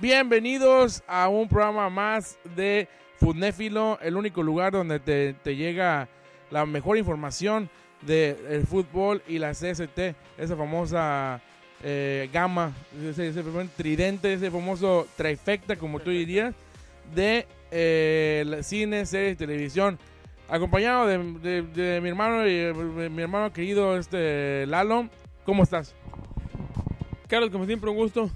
Bienvenidos a un programa más de Fudnéfilo, el único lugar donde te, llega la mejor información del fútbol y la CST, esa famosa eh, gama, ese, tridente, ese famoso trifecta, como tú dirías, de eh, cine, series, televisión. Acompañado de, de- de mi hermano y mi hermano querido este Lalo. ¿Cómo estás? Carlos, como siempre, un gusto.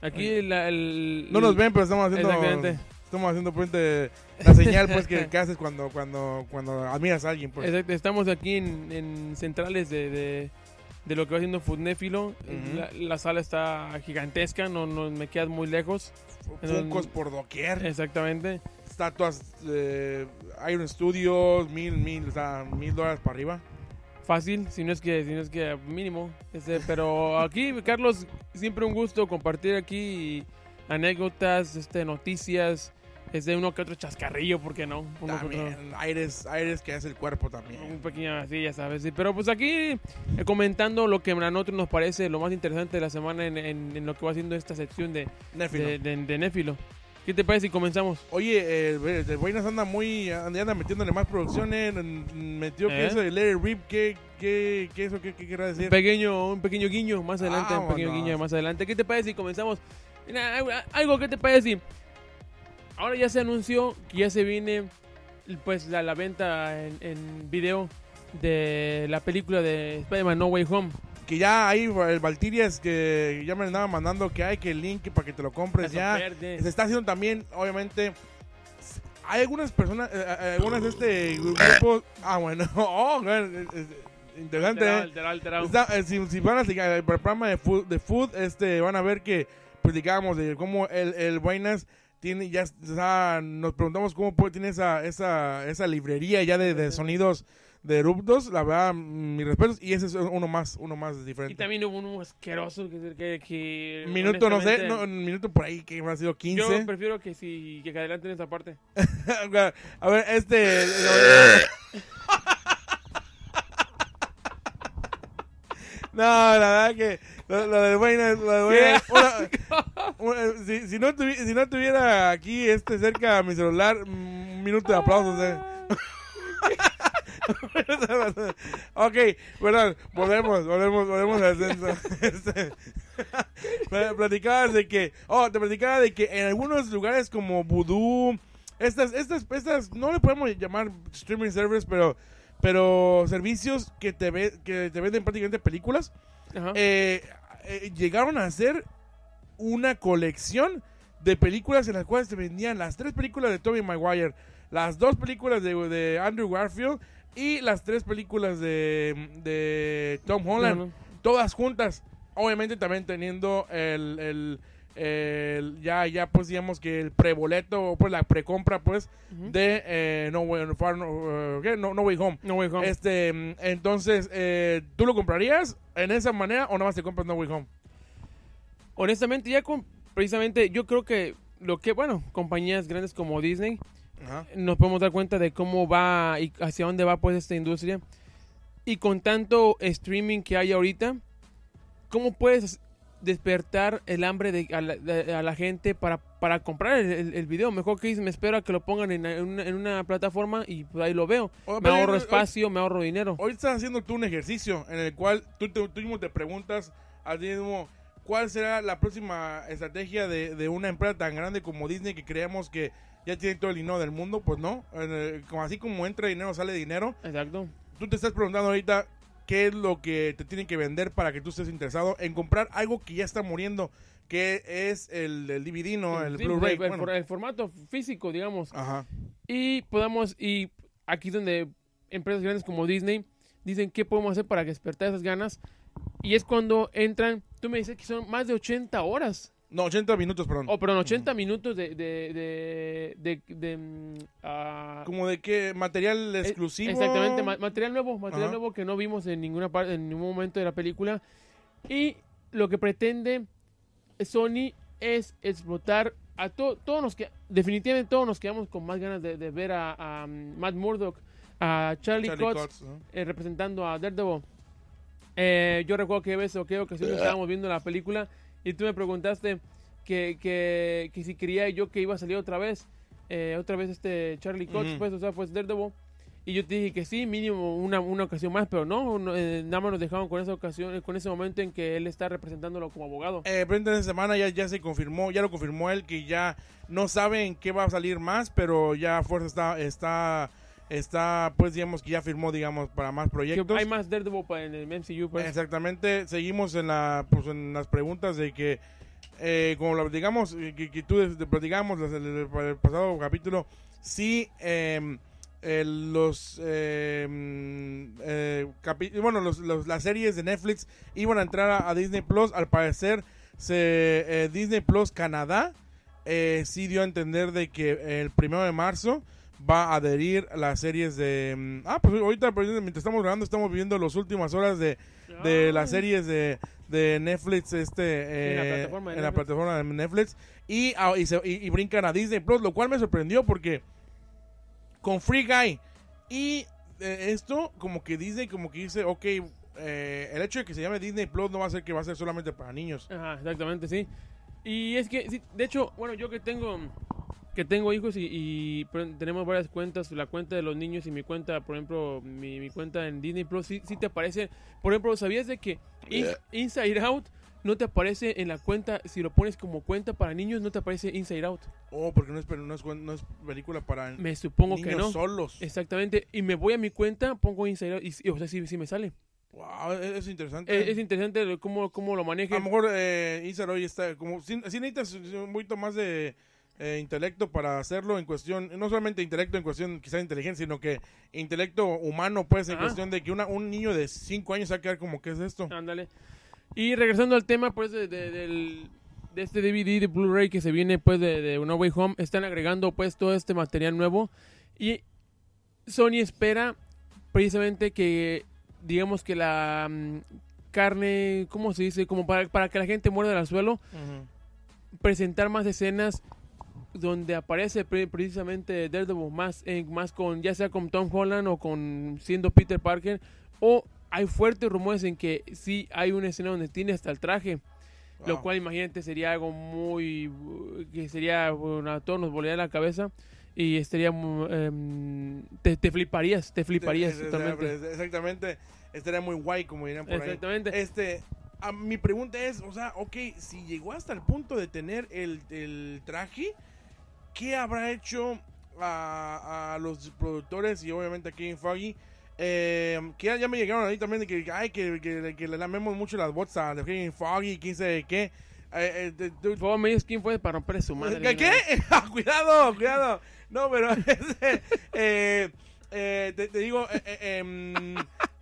Aquí la- el... No nos ven, pero estamos haciendo Exactamente. estamos haciendo puente la señal pues que, que haces cuando cuando cuando admiras a alguien pues. Exacto, estamos aquí en, en centrales de, de, de lo que va haciendo la, la sala está gigantesca, no, no me quedas muy lejos. Funcos por doquier, Exactamente. estatuas, eh, Iron Studios, mil, mil, o sea, mil dólares para arriba. Fácil, si no es que, si no es que mínimo. Este, pero aquí, Carlos, siempre un gusto compartir aquí anécdotas, este, noticias, este, uno que otro chascarrillo, ¿por qué no? Uno otro- También, aires, aires que hace el cuerpo también. Un pequeño así, ya sabes. sí. Pero pues aquí eh, comentando lo que a nosotros nos parece lo más interesante de la semana en, en- en lo que va haciendo esta sección de, Néfilo. de, de- de Néfilo. ¿Qué te parece si comenzamos? Oye, eh, el Buenas anda muy, anda metiéndole más producción, eh, metió que ¿Eh? eso de Let It Rip, ¿qué, qué, qué eso, qué, qué querrá decir? Un pequeño, un pequeño guiño más adelante, un pequeño guiño más adelante. ¿Qué te parece si comenzamos? Mira, algo- algo, ¿qué te parece si... Ahora ya se anunció que ya se viene pues la, la venta en, en video de la película de Spider-Man No Way Home. Que ya hay el Valtirias que ya me andaba mandando que hay que el link para que te lo compres Eso ya. verde. Se está haciendo también, obviamente. Hay algunas personas, eh, eh, algunas de este grupo. Ah, bueno, oh, interesante. Alterado, eh. alterado, alterado. Está, eh, si, si van a seguir el programa de food, de food este, van a ver que platicábamos de cómo el, el Buenas tiene, ya nos preguntamos cómo puede, tiene esa, esa, esa librería ya de, de sonidos de eruptos, la verdad, mm, mis respetos, y ese es uno más, uno más Y diferente. también hubo uno asqueroso que... que, que Minuto, no sé, no, un minuto por ahí, que habrá sido 15. Yo prefiero que si que adelanten esa parte. a ver, este... No, la verdad que lo, lo del Buenas, lo del una- una- si, si no tuvi- si no tuviera aquí este cerca a mi celular, un minuto de aplausos. eh. ok, perdón, volvemos, volvemos, volvemos al censo. Este, platicabas de que, oh, te platicaba de que en algunos lugares como Voodoo, estas, estas, estas, no le podemos llamar streaming service, pero, pero servicios que te, ve, que te venden prácticamente películas, eh, eh, llegaron a hacer una colección de películas en las cuales te vendían las tres películas de Tobey Maguire, las dos películas de, de Andrew Garfield y las tres películas de, de Tom Holland, No, no. todas juntas. Obviamente también teniendo el, el- el- ya, ya pues digamos que el preboleto, pues la precompra pues de eh, no, Way, Far- no, eh, no, No Way Home. No Way Home. Este, entonces, eh, ¿tú lo comprarías en esa manera o nada más te compras No Way Home? Honestamente, ya con, precisamente, yo creo que lo que, bueno, compañías grandes como Disney, Ajá. nos podemos dar cuenta de cómo va y hacia dónde va pues esta industria. Y con tanto streaming que hay ahorita, ¿cómo puedes despertar el hambre de, a, la, de- a la gente para, para comprar el, el- el video? Mejor que me espero a que lo pongan en, en una, en una plataforma y pues, ahí lo veo. O- Me pero, ahorro espacio, me ahorro dinero. Hoy estás haciendo tú un ejercicio en el cual tú, te- tú mismo te preguntas a ti mismo cuál será la próxima estrategia de, de una empresa tan grande como Disney que creemos que ya tiene todo el dinero del mundo. Pues no, Eh, como así como entra dinero, sale dinero. Exacto. Tú te estás preguntando ahorita qué es lo que te tienen que vender para que tú estés interesado en comprar algo que ya está muriendo, que es el, el DVD, ¿no? El Sí, Blu-ray. el, bueno. el formato físico, digamos. Ajá. Y podamos, y aquí donde empresas grandes como Disney dicen qué podemos hacer para despertar esas ganas. Y es cuando entran, tú me dices que son más de 80 horas. No, 80 minutos, perdón. Oh, perdón, 80 minutos de... de, de, de, de, mm, ah, Como de qué material eh, exclusivo. Exactamente, ma- material nuevo, material Ajá. nuevo que no vimos en ninguna parte, en ningún momento de la película. Y lo que pretende Sony es explotar a to- todos nos que definitivamente todos nos quedamos con más ganas de, de ver a, a, um, Matt Murdock, a Charlie, Charlie Cox Cox, ¿no? eh, representando a Daredevil. Eh, yo recuerdo que o qué ocasión estábamos viendo la película y tú me preguntaste que, que, que si quería yo que iba a salir otra vez, eh, otra vez este Charlie Cox, Ujú. pues, o sea, pues Daredevil. Y yo te dije que sí, mínimo una, una ocasión más, pero no, no, eh, nada más nos dejaron con esa ocasión, con ese momento en que él está representándolo como abogado. Eh, pero esta semana ya, ya se confirmó, ya lo confirmó él que ya no saben qué va a salir más, pero ya Fuerza está, está, está, pues digamos que ya firmó, digamos, para más proyectos. hay más Daredevil para en el MCU, pues. Exactamente, seguimos en la, pues, en las preguntas de que, eh, como lo platicamos, eh, que, que tú platicamos las- el, pasado capítulo, sí, eh, eh, los, eh, mm, eh, bueno, los, los- las series de Netflix iban a entrar a, a Disney Plus, al parecer, se, eh, Disney Plus Canadá eh, sí dio a entender de que el primero de marzo va a adherir las series de... mm, Ah, pues ahorita mientras estamos grabando estamos viviendo las últimas horas de, de las series de, de Netflix este en la eh, plataforma de en la Netflix. plataforma de Netflix y, ah, y, se- y- y brincan a Disney Plus lo cual me sorprendió porque con Free Guy y eh, esto como que Disney como que dice ok eh, el hecho de que se llame Disney Plus no va a ser que va a ser solamente para niños Ajá, exactamente, sí. Y es que, sí, de hecho, bueno, yo que tengo que tengo hijos y, y, tenemos varias cuentas, la cuenta de los niños y mi cuenta, por ejemplo, mi, mi cuenta en Disney Plus, sí, sí te aparece. Por ejemplo, ¿sabías de que In- Inside Out no te aparece en la cuenta, si lo pones como cuenta para niños, no te aparece Inside Out? oh porque no es, no es, no es película para Me supongo niños que no. solos Exactamente, y me voy a mi cuenta, pongo Inside Out, y, y, o sea, sí, sí me sale. wow es, es interesante es interesante cómo, cómo lo A lo mejor eh, Isar hoy está como si, sí necesitas un poquito más de eh, intelecto para hacerlo en cuestión, no solamente intelecto en cuestión quizás de inteligencia, sino que intelecto humano pues en Ajá. cuestión de que una, un niño de 5 años va a quedar como ¿qué es esto? Ándale. Y regresando al tema, pues, de, de- del, de este DVD de Blu-ray que se viene, pues, de, de No Way Home, están agregando, pues, todo este material nuevo. Y Sony espera, precisamente, que, digamos que la mm, carne, ¿cómo se dice? Como para, para que la gente muerda al suelo, presentar más escenas donde aparece pre- precisamente Daredevil más, más con, ya sea con Tom Holland o con siendo Peter Parker, o hay fuertes rumores en que sí hay una escena donde tiene hasta el traje, lo cual imagínate sería algo muy, que sería, bueno, a todos nos volaría la cabeza y estaría, em, te, te fliparías, te fliparías Es- es- totalmente. es- Exactamente, estaría muy guay como dirían por ahí. Exactamente. Este, a- mi pregunta es, o sea, ok, si llegó hasta el punto de tener el, el traje, ¿qué habrá hecho a, a los productores y obviamente a Kevin Foggy? Eh, que ya, ya me llegaron ahí también de que, ay, que, que, que le lamemos mucho las bots a Kevin Foggy, quién sabe qué. Eh, eh, favor, me dices quién fue para romper su madre. ¿Qué? qué? cuidado, cuidado. No, pero eh, eh, te, te digo, em,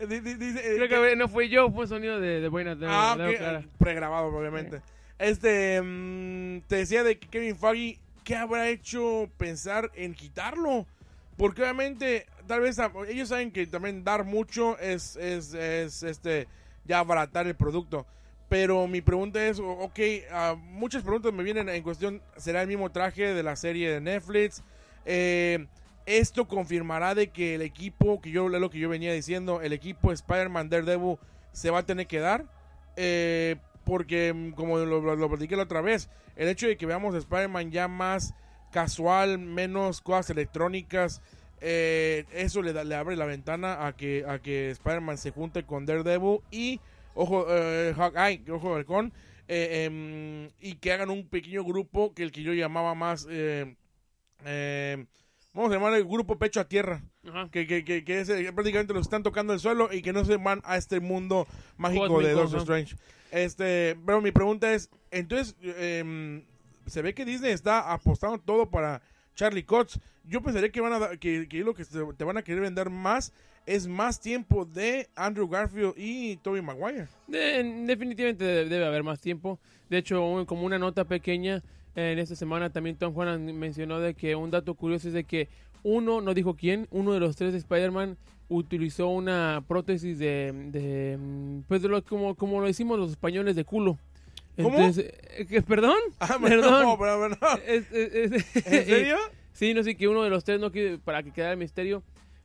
dice, Creo que no fue yo, fue sonido de, de buena de- Ah, de- ok, clara. pregrabado, obviamente. Este, mm, te decía de que Kevin Feige, ¿qué habrá hecho pensar en quitarlo? Porque obviamente, tal vez a- ellos saben que también dar mucho es, es, es este, ya abaratar el producto. Pero mi pregunta es, ok, ah, muchas preguntas me vienen en cuestión, ¿será el mismo traje de la serie de Netflix? Eh, esto confirmará de que el equipo, que yo lo que yo venía diciendo, el equipo Spider-Man Daredevil se va a tener que dar. Eh, porque, mm, como lo, lo, platiqué la otra vez, el hecho de que veamos a Spider-Man ya más casual, menos cosas electrónicas, eh, eso le, da- le abre la ventana a que, a que Spider-Man se junte con Daredevil y, ojo, eh, Hawkeye, ojo halcón, eh, em, y que hagan un pequeño grupo que el que yo llamaba más, eh, eh, vamos a llamar el grupo Pecho a Tierra Ajá. que, que, que, que es, eh, prácticamente los están tocando el suelo y que no se van a este mundo mágico de Doctor. Strange. Este, pero mi pregunta es, entonces, em, se ve que Disney está apostando todo para Charlie Cox. Yo pensaría que van a que, lo que te van a querer vender más es más tiempo de Andrew Garfield y Tobey Maguire. De- definitivamente debe, haber más tiempo. De hecho, como una nota pequeña, en esta semana también Tom Holland mencionó de que un dato curioso es de que uno, no dijo quién, uno de los tres de Spider-Man utilizó una prótesis de, de, pues de lo, como, como lo decimos los españoles de culo. ¿Cómo? Entonces, eh, ¿qué- ¿Perdón? Ah, Perdón. no, pero- pero no. Es- es- es- ¿En serio? Sí, no sé que uno de los tres no quiso, para que quedara el misterio,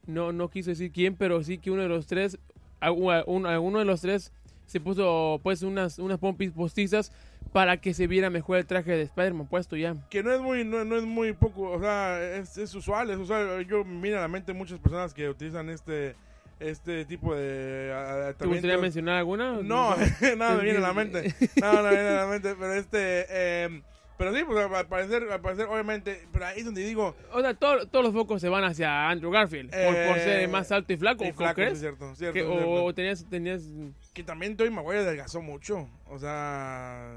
no, no quiso decir quién, pero sí que uno de los tres, a, a- un- a uno de los tres se puso pues unas, unas pompis postizas para que se viera mejor el traje de Spider-Man puesto ya. Que no es muy, no, no es muy poco, o sea, es, es usual, es usual. Yo miro a la mente muchas personas que utilizan este este tipo de ¿Te gustaría mencionar alguna? No, nada me viene a la mente. Nada me viene a la mente, pero este... Eh, pero sí, pues al parecer, al parecer, obviamente, pero ahí es donde digo... O sea, todo- todos los focos se van hacia Andrew Garfield, por, por Eh, ser más alto y flaco, ¿o flaco, crees? sí, cierto, cierto, Que- cierto. o, o tenías, tenías Que también Toy Maguire adelgazó mucho. O sea...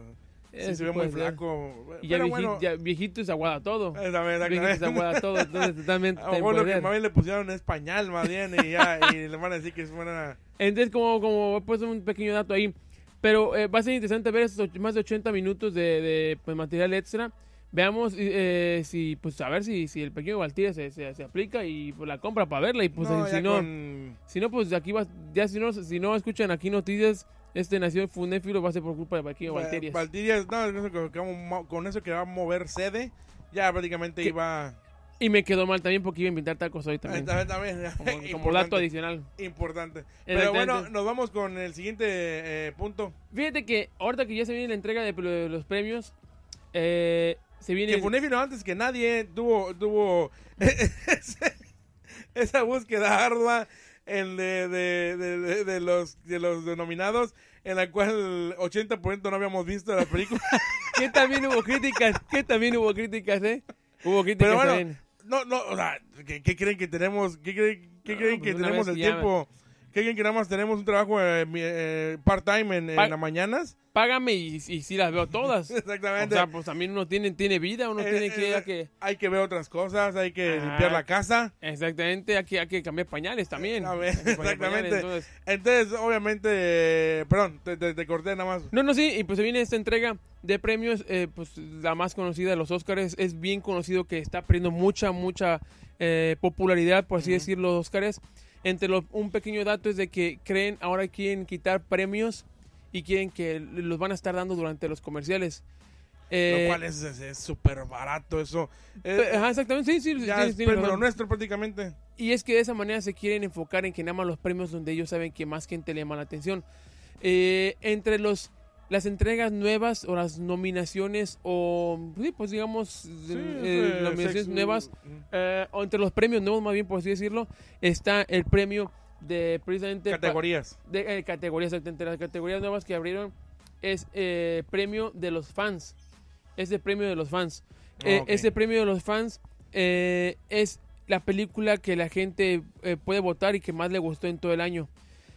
Sí, se ve muy puede ser. flaco. y ya, pero vieji- bueno... ya viejito es aguada todo. eh, también, Viejito es exactamente. aguada todo, entonces totalmente A lo que más bien le pusieron es pañal, más bien, y ya, y le van a decir que es buena... Entonces, como, como he puesto un pequeño dato ahí. Pero eh, va a ser interesante ver estos och- más de 80 minutos de, de, pues, material extra. Veamos eh, si, pues, a ver si, si el pequeño Valtier se, se, se aplica y pues, la compra para verla. Y pues, no, si, no, con- si no, pues aquí va, ya si no, si no escuchan aquí noticias, este nació Funéfilo va a ser por culpa de pequeño Valtier. Va- Valtirias, no, con eso que- va a mover sede, ya prácticamente ¿Qué? iba... Y me quedó mal también porque iba a invitar tacos hoy también. También, también, Como, dato adicional. Importante. Pero bueno, nos vamos con el siguiente eh, punto. Fíjate que ahorita que ya se viene la entrega de, de los premios, eh, se viene... Que Funéfilo antes que nadie tuvo, tuvo esa búsqueda ardua en de, de, de- de- los, de los denominados, en la cual 80% no habíamos visto la película. que también hubo críticas, que también hubo críticas, ¿eh? Hubo críticas Pero bueno, también. no, no, o sea, ¿qué, qué creen que tenemos? ¿Qué creen, qué No, creen pues que tenemos el tiempo? ¿Qué creen que nada más tenemos un trabajo eh, eh, part-time en, las mañanas? Págame y, y sí las veo todas. O Exactamente. sea, pues también uno tiene, tiene vida, uno Eh, tiene que, eh, hay que... Hay que ver otras cosas, hay que limpiar la casa. Exactamente, hay que, hay que cambiar pañales también. A ver, pañales, exactamente. entonces- Entonces, obviamente, perdón, te, te- te corté nada más. No, no, sí, y pues se viene esta entrega de premios, eh, pues la más conocida de los Oscars, es bien conocido que está perdiendo mucha, mucha eh, popularidad, por así Ujú. decirlo, los Oscars. Entre los, un pequeño dato es de que creen, ahora quieren quitar premios y quieren que los van a estar dando durante los comerciales. Eh, lo cual es súper barato eso. Eh, ajá, exactamente, sí, sí, ya es premio razón. nuestro prácticamente. Y es que de esa manera se quieren enfocar en que nada más los premios donde ellos saben que más gente le llama la atención. Eh, entre los las entregas nuevas o las nominaciones o sí, pues digamos eh, eh, nominaciones sexo- nuevas eh, o entre los premios nuevos más bien por así decirlo está el premio de precisamente Categorías. de eh, categorías entre las categorías nuevas que abrieron es eh, premio de los fans es el premio de los fans Eh, Ah, ok. ese premio de los fans eh, es la película que la gente puede votar y que más le gustó en todo el año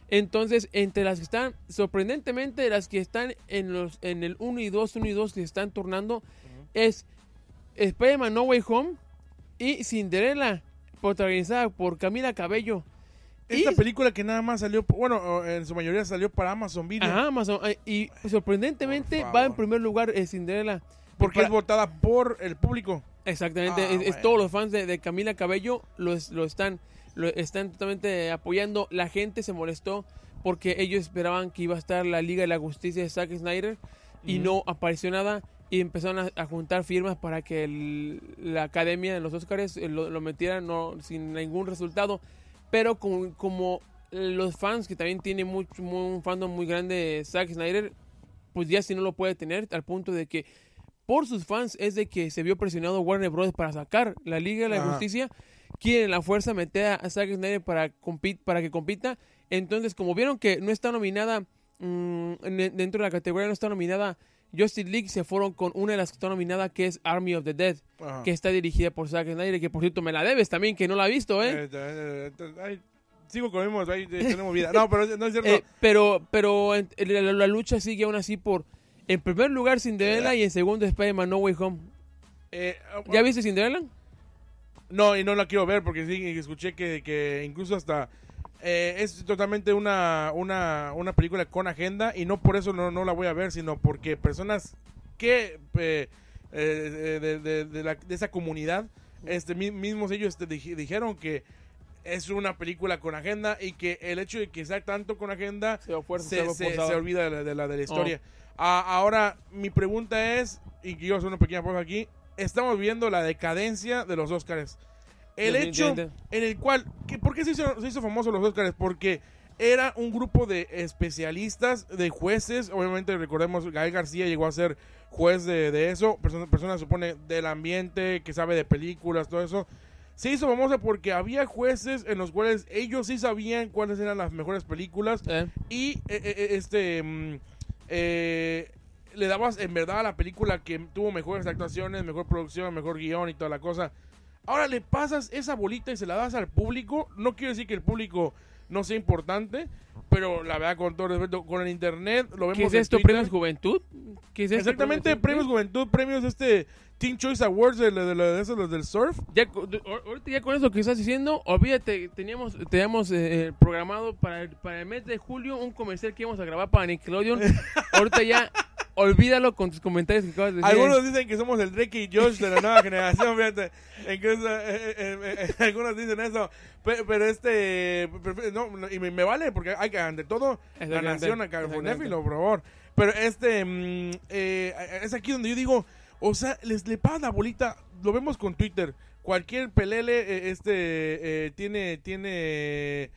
entonces entre las que están sorprendentemente las que están en los en el 1 y 2 1 y 2 que se están turnando es Spider-Man No Way Home y Cinderella protagonizada por Camila Cabello Esta Y- película que nada más salió, bueno, en su mayoría salió para Amazon Video. Ajá, Amazon. Y sorprendentemente va en primer lugar eh, Cinderella. Porque Para- es votada por el público. Exactamente, Ah, es, todos los fans de, de Camila Cabello lo, es- lo están lo están totalmente apoyando. La gente se molestó porque ellos esperaban que iba a estar la Liga de la Justicia de Zack Snyder y no apareció nada y empezaron a, a juntar firmas para que el- la Academia de los Oscars eh, lo, lo metiera no, sin ningún resultado. Pero como, como los fans que también tienen mucho, muy- un fandom muy grande de Zack Snyder, pues ya si no lo puede tener al punto de que por sus fans es de que se vio presionado Warner Bros. para sacar la Liga de la Ajá. Justicia. Quieren la fuerza meter a- Zack Snyder para, compit- para que compita. Entonces, como vieron que no está nominada, mm, en- dentro de la categoría no está nominada Justice League, se fueron con una de las que está nominada, que es Army of the Dead, Ajá. que está dirigida por Zack Snyder, que por cierto me la debes también, que no la he visto, ¿eh? Eh, eh, eh, sigo con mismo, ahí, tenemos vida. No, pero no es cierto. Pero pero en- la, la lucha sigue aún así por, en primer lugar Cinderella y en segundo Spider-Man No Way Home. ¿Ya viste Cinderella? No, y no la quiero ver porque sí, escuché que, que incluso hasta eh, es totalmente una, una, una película con agenda y no por eso no, no la voy a ver, sino porque personas que eh, eh, de, de- de la- de esa comunidad, este mi- mismos ellos este, dij- dijeron que es una película con agenda y que el hecho de que sea tanto con agenda Se, fuerza, se, se- se olvida de la, de la, de la historia. Ah, ahora, mi pregunta es, y quiero hacer una pequeña pausa aquí, estamos viendo la decadencia de los Oscars. El hecho en el cual, que- ¿por qué se hizo, se hizo famoso los Oscars? Porque era un grupo de especialistas, de jueces. Obviamente, recordemos, Gael García llegó a ser juez de, de eso. Persona, persona, supone, del ambiente, que sabe de películas, todo eso. Se hizo famosa porque había jueces en los cuales ellos sí sabían cuáles eran las mejores películas. Eh. Y eh, eh, este. Eh, le dabas en verdad a la película que tuvo mejores actuaciones, mejor producción, mejor guion y toda la cosa. Ahora le pasas esa bolita y se la das al público. No quiero decir que el público no sea importante, pero la verdad, con todo respeto, con el internet lo vemos ¿Qué es esto? ¿Premios Juventud? ¿Qué es esto? Exactamente, premios Juventud, premios este Teen Choice Awards de, de, de, de esos, los del surf. Ya, ahorita ya con eso que estás diciendo, olvídate, teníamos, teníamos eh, programado para el, para el mes de julio un comercial que íbamos a grabar para Nickelodeon. ahorita ya, olvídalo con tus comentarios que acabas de decir. Algunos dicen que somos el Drake y Josh de la nueva generación, fíjate. Incluso eh, eh, eh, algunos dicen eso. Pe- Pero, este. No, no, y me, me vale porque hay que, ante todo, la nación acá, por favor. Pero este. mm, es aquí donde yo digo. O sea, les le pasan la bolita. Lo vemos con Twitter. Cualquier pelele eh, este tiene tiene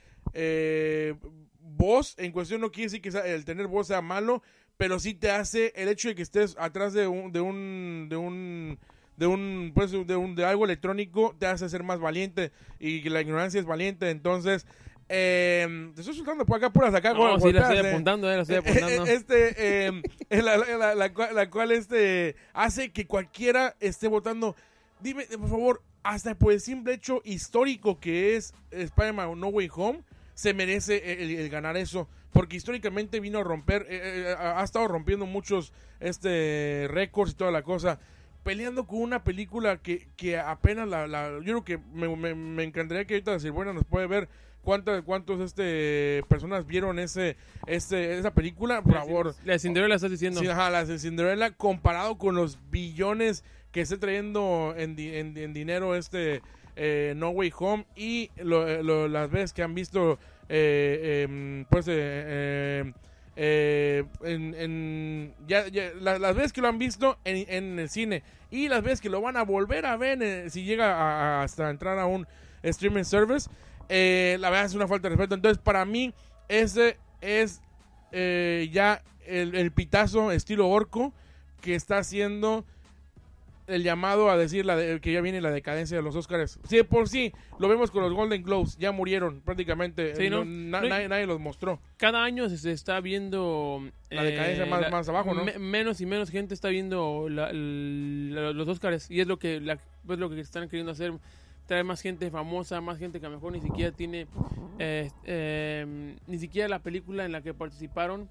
voz en cuestión no quiere decir que el tener voz sea malo pero sí te hace el hecho de que estés atrás de un de un de un de un pues de un de algo electrónico te hace ser más valiente y la ignorancia es valiente entonces eh, te estoy soltando por acá puras acá No, sí, la estoy eh. apuntando, eh, la estoy Eh, apuntando. Este, eh, la, la- la- cual, la cual, este, hace que cualquiera esté votando. Dime, por favor, hasta por el simple hecho histórico que es Spider-Man No Way Home, se merece el, el ganar eso. Porque históricamente vino a romper, eh, ha estado rompiendo muchos este récords y toda la cosa. Peleando con una película que, que apenas la, la- Yo creo que me, me- me encantaría que ahorita decir, bueno, nos puede ver cuántas cuántos este personas vieron ese, ese esa película. Por favor, La de Cinderella estás diciendo. Sí, ajá, las de Cinderella comparado con los billones que esté trayendo en, di- en- en dinero este eh, No Way Home y lo- eh, lo- las veces que han visto eh, em, pues eh, eh, eh, en, en- ya, ya- la- las veces que lo han visto en, en el cine y las veces que lo van a volver a ver si llega a- hasta entrar a un streaming service la verdad es una falta de respeto. Entonces para mí ese es ya el pitazo estilo orco que está haciendo el llamado a decir la de- que ya viene la decadencia de los Oscars. Sí, de por sí, lo vemos con los Golden Globes, ya murieron prácticamente. Sí, ¿no? nadie, nadie los mostró. Cada año se, está viendo... eh, La decadencia más- más abajo, ¿no? me- menos y menos gente está viendo la- la- los Oscars y es lo que, la, pues lo que están queriendo hacer. Traer más gente famosa, más gente que a lo mejor ni siquiera tiene... eh, eh, ni siquiera la película en la que participaron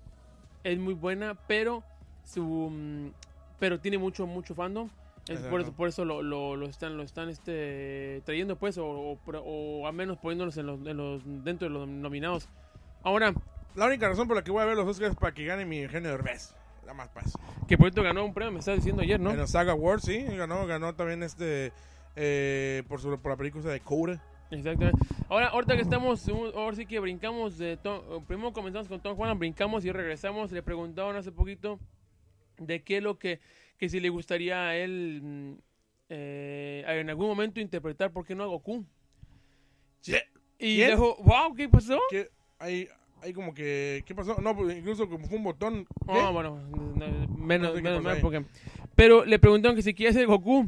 es muy buena, pero su... mm, pero tiene mucho, mucho fandom. Es por eso, por eso lo, lo, lo están, lo están este, trayendo, pues, o, o, o al menos poniéndolos en los, en los, dentro de los nominados. Ahora, La única razón por la que voy a ver los Oscars es para que gane mi Eugenio Derbez. La más paz. que por cierto ganó un premio, me estás diciendo ayer, ¿no? En los Saga Awards, sí, ganó, ganó también este eh, por, su, por la película de Code. Exactamente. Ahora, ahorita que estamos, ahora sí que brincamos de Tom- primero comenzamos con Tom Juan, brincamos y regresamos. Le preguntaban hace poquito de qué es lo que, que si le gustaría a él mm, eh, en algún momento interpretar, ¿por qué no a Goku? Y ¿Quién? dijo, wow, ¿qué pasó? Que hay, hay como que. ¿Qué pasó? No, pues, incluso como fue un botón. ¿qué? Ah, bueno, no, menos, No sé qué menos ahí. porque... Pero le preguntaron que si quería ser Goku.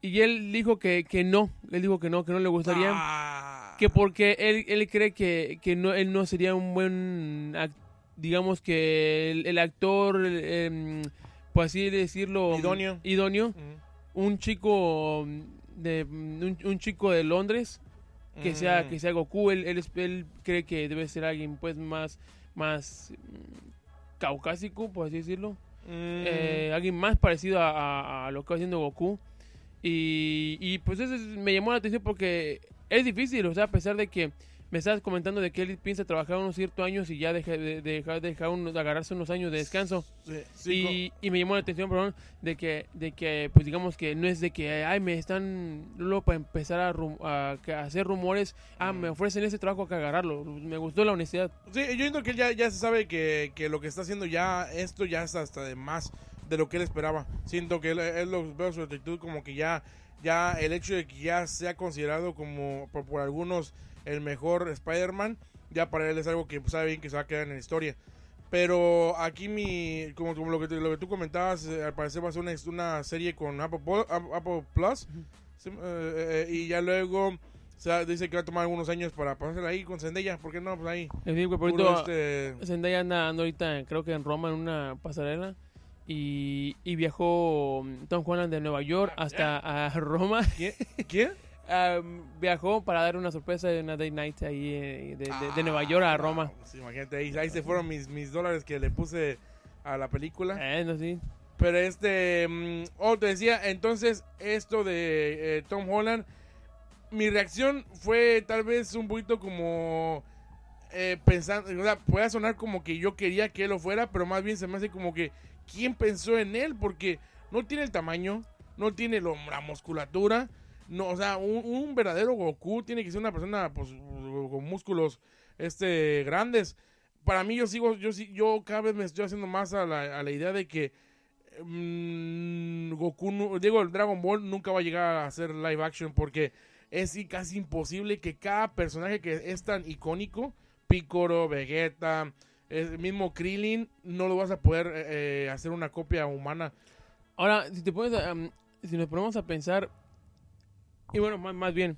Y él dijo que, que no. Él dijo que no, que no le gustaría. Ah. Que porque él, él cree que, que no, él no sería un buen... ac- Digamos que el, el actor, eh, por así decirlo... Idóneo. Idóneo. Mm. Un chico de... Un, un chico de Londres que sea Mm. que sea Goku él, él, cree que debe ser alguien pues más más mm, caucásico por así decirlo Mm. Eh, alguien más parecido a, a- a lo que va haciendo Goku y, y pues eso es- me llamó la atención porque es difícil o sea a pesar de que me estabas comentando de que él piensa trabajar unos ciertos años y ya deja de, de dejar de dejar unos- de agarrarse unos años de descanso Sí, sí, y, y me llamó la atención, perdón, de que, de que, pues digamos que no es de que, ay, me están, luego para empezar a, rum- a, que- a hacer rumores, ah, me ofrecen ese trabajo que agarrarlo. Me gustó la honestidad. Sí, yo entiendo que él ya, ya se sabe que, que lo que está haciendo ya, esto ya es hasta de más de lo que él esperaba. Siento que él, él lo veo su actitud como que ya, ya el hecho de que ya sea considerado como por, por algunos el mejor Spider-Man, ya para él es algo que sabe bien que se va a quedar en la historia. Pero aquí mi, como, como lo, que, lo que tú comentabas, eh, al parecer va a ser una, una serie con Apple, Plus. Sí, eh, eh, y ya luego o sea, dice que va a tomar algunos años para pasarla ahí con Zendaya. ¿Por qué no? Pues ahí. Decir, que por puro este- Zendaya anda, anda ahorita, creo que en Roma, en una pasarela. Y, y viajó Tom Holland de Nueva York hasta a Roma. ¿Quién? ¿Quién? Ah, viajó para dar una sorpresa de una day night ahí eh, de, de- de Nueva York a Roma. Ah, sí, imagínate, ahí, ahí se fueron mis, mis dólares que le puse a la película. Eh, no, sí. Pero este, mm, oh, te decía, entonces esto de eh, Tom Holland, mi reacción fue tal vez un poquito como eh, pensando, o sea, puede sonar como que yo quería que él lo fuera, pero más bien se me hace como que, ¿quién pensó en él? Porque no tiene el tamaño, no tiene lo- la musculatura, no, o sea, un, un verdadero Goku tiene que ser una persona pues, con músculos este, grandes. Para mí yo sigo, yo, yo cada vez me estoy haciendo más a la, a la idea de que mm, Goku, digo, el Dragon Ball nunca va a llegar a hacer live action porque es casi imposible que cada personaje que es tan icónico, Piccolo, Vegeta, el mismo Krillin, no lo vas a poder eh, eh, hacer una copia humana. Ahora, si te pones um, si nos ponemos a pensar, y bueno, más, más bien,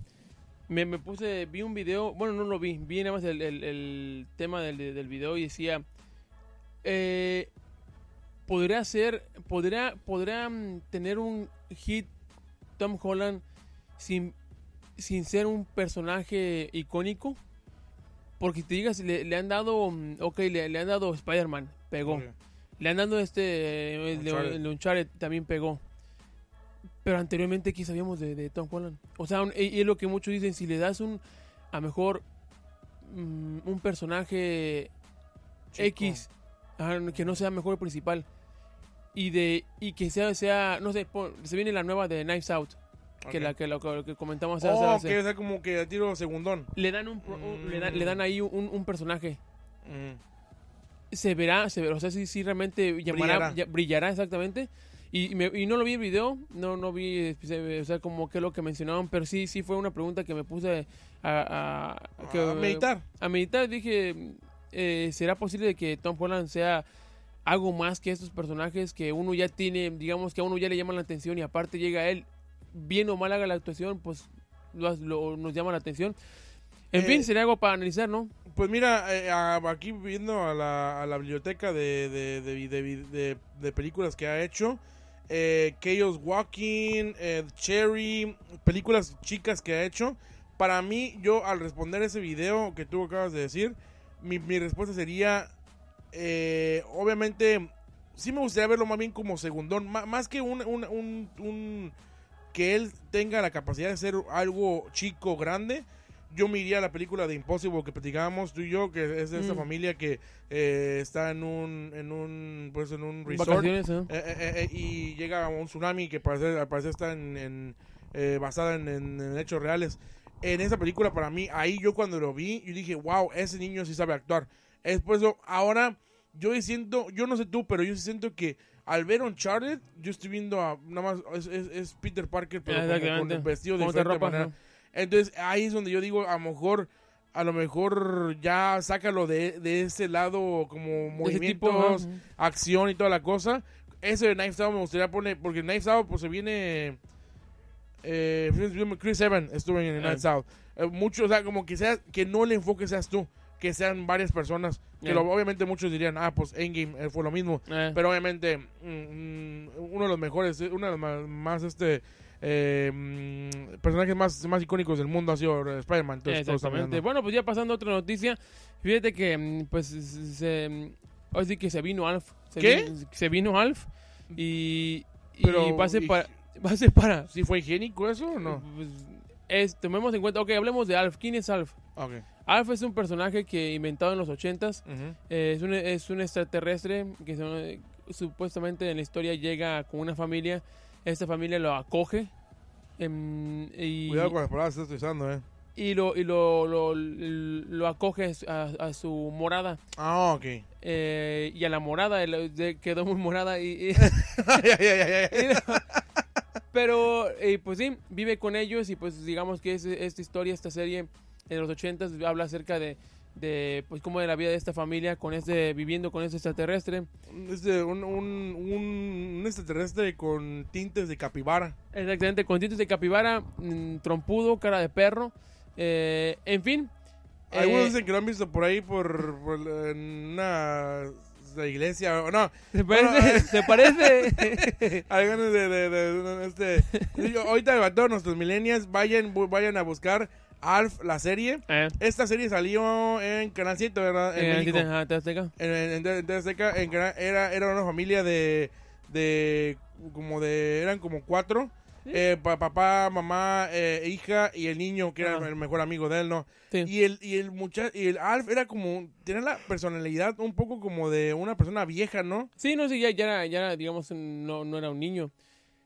me, me puse, vi un video, bueno, no lo vi, vi nada más el, el- el tema del, del video y decía, eh, podría ser, podría, podría mm, tener un hit Tom Holland sin, sin ser un personaje icónico. Porque te digas, le, le han dado, mm, ok, le, le han dado Spider-Man, pegó. Le han dado este, eh, el Uncharted. el Uncharted también pegó. Pero anteriormente, ¿qué sabíamos de, de Tom Holland? O sea, un- y es lo que muchos dicen, si le das un, a mejor, mm, un personaje Chico. X, que no sea mejor el principal, y de y que sea, sea no sé, pon- se viene la nueva de Knives Out, que la que, lo que- que comentamos hace, Oh, hace- que sea como que a tiro segundón. le dan un, un- le, dan, Mm. le dan ahí un, un personaje Mm. se verá, se verá, o sea, si sí realmente llamará, Brillará. ya- brillará exactamente. Y, me- y no lo vi el video, no no vi, eh, se- o sea, como que es lo que mencionaban, pero sí sí fue una pregunta que me puse a, a, que- a meditar. A meditar, dije, eh, ¿será posible que Tom Holland sea algo más que estos personajes que uno ya tiene, digamos que a uno ya le llama la atención y aparte llega él, bien o mal haga la actuación, pues lo- lo- nos llama la atención. En Eh, fin, sería algo para analizar, ¿no? Pues mira, eh, a- aquí viendo a la, a la biblioteca de- de- de películas que ha hecho, eh, Chaos Walking, eh, Cherry, películas chicas que ha hecho, para mí, yo al responder ese video que tú acabas de decir, mi, mi respuesta sería, eh, obviamente, sí me gustaría verlo más bien como segundón, ma- más que un, un, un- un- que él tenga la capacidad de ser algo chico, grande, yo me iría a la película de Impossible que platicábamos tú y yo, que es de esta Mm. familia que eh, está en un, en un, pues en un resort ¿no? eh, eh, eh, y llega un tsunami que parece, al parecer está en, en, eh, basada en, en- en hechos reales. En esa película, para mí, ahí yo cuando lo vi, yo dije, wow, ese niño sí sabe actuar. Después, lo- ahora, yo siento, yo no sé tú, pero yo siento que al ver Uncharted, yo estoy viendo a, nada más, es, es- es Peter Parker, pero como con Exactamente. el vestido de Con diferente ropa, manera. ¿no? Entonces ahí es donde yo digo, a lo mejor, a lo mejor ya sácalo de, de ese lado como movimientos, tipo, acción y toda la cosa. Ese de Knives Out me gustaría poner, porque Knives Out pues se viene... Eh, Chris Evans estuvo en Ah. Knives Out. Eh, mucho, o sea, como que sea, que no le enfoque seas tú, que sean varias personas. Que Eh. lo- obviamente muchos dirían, ah, pues Endgame eh, fue lo mismo. Eh. Pero obviamente, mm, mm, uno de los mejores, uno de los más, más, este, eh, mm, personajes más, más icónicos del mundo ha sido eh, Spider-Man. Entonces, Exactamente. Bueno, pues ya pasando a otra noticia. Fíjate que, mm, pues, se, mm, ahora sí que se vino Alf. Se ¿Qué? vino- se vino Alf y, y Pero, va a ser y- para... Va a ser para... ¿Sí fue higiénico eso o no? pues, es, tomemos en cuenta... Ok, hablemos de Alf. ¿Quién es Alf? Ok. Alf es un personaje que inventado en los ochentas. Ujú. Eh, es, un, es un extraterrestre que supuestamente en la historia llega con una familia. Esta familia lo acoge. em, y, Cuidado con las palabras que estás utilizando, eh. y lo, y lo, lo, lo acoge a, a su morada. Ah, ok. eh, y a la morada, él, de- quedó muy morada. Y, y- pero, eh, pues sí, vive con ellos y pues digamos que es, esta historia, esta serie de los ochentas habla acerca de, de pues cómo era la vida de esta familia con este viviendo con este extraterrestre. Este, un, un, un, un extraterrestre con tintes de capibara. Exactamente, con tintes de capibara, mm, trompudo, cara de perro, eh, en fin. Algunos eh, dicen que lo han visto por ahí por, una la iglesia o no ¿Te Bueno, parece? ¿Te parece? algunos de, de, de- de- este ahorita a todos nuestros millennials vayan vayan a buscar Alf la serie Eh, esta serie salió en Canal 7 verdad en México ¿te Azteca? en, en, en- en Azteca, en Canal- era era una familia de de como de eran como cuatro Sí. Eh, pa- papá mamá eh, hija y el niño que era Ajá. el mejor amigo de él no Sí. y el, y el muchacho, y el Alf era como, tenía la personalidad un poco como de una persona vieja, ¿no? Sí, no, sí, ya, ya, era, ya era, digamos, no, no era un niño.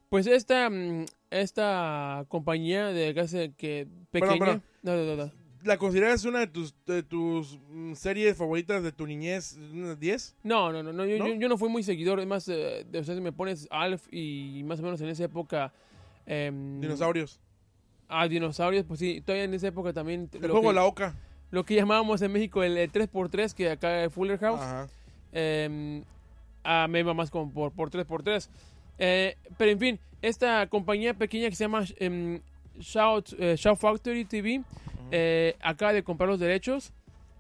Pues esta, mm, esta compañía de gas que pequeña... Perdón, No, no, no, no. ¿La consideras una de tus, de tus mm, series favoritas de tu niñez? ¿Unas 10? No, no, no, no, yo, ¿No? Yo, yo no fui muy seguidor, es más, eh, de, o sea, si me pones Alf y más o menos en esa época... em, Dinosaurios. Ah, dinosaurios, pues sí, todavía en esa época también... El juego que, la Oca. lo que llamábamos en México el, eh, 3x3, que acá es Fuller House. Ajá. eh, a me iba más como por, por 3x3. Eh, pero en fin, esta compañía pequeña que se llama em, Shout, eh, Shout Factory TV eh, acaba de comprar los derechos.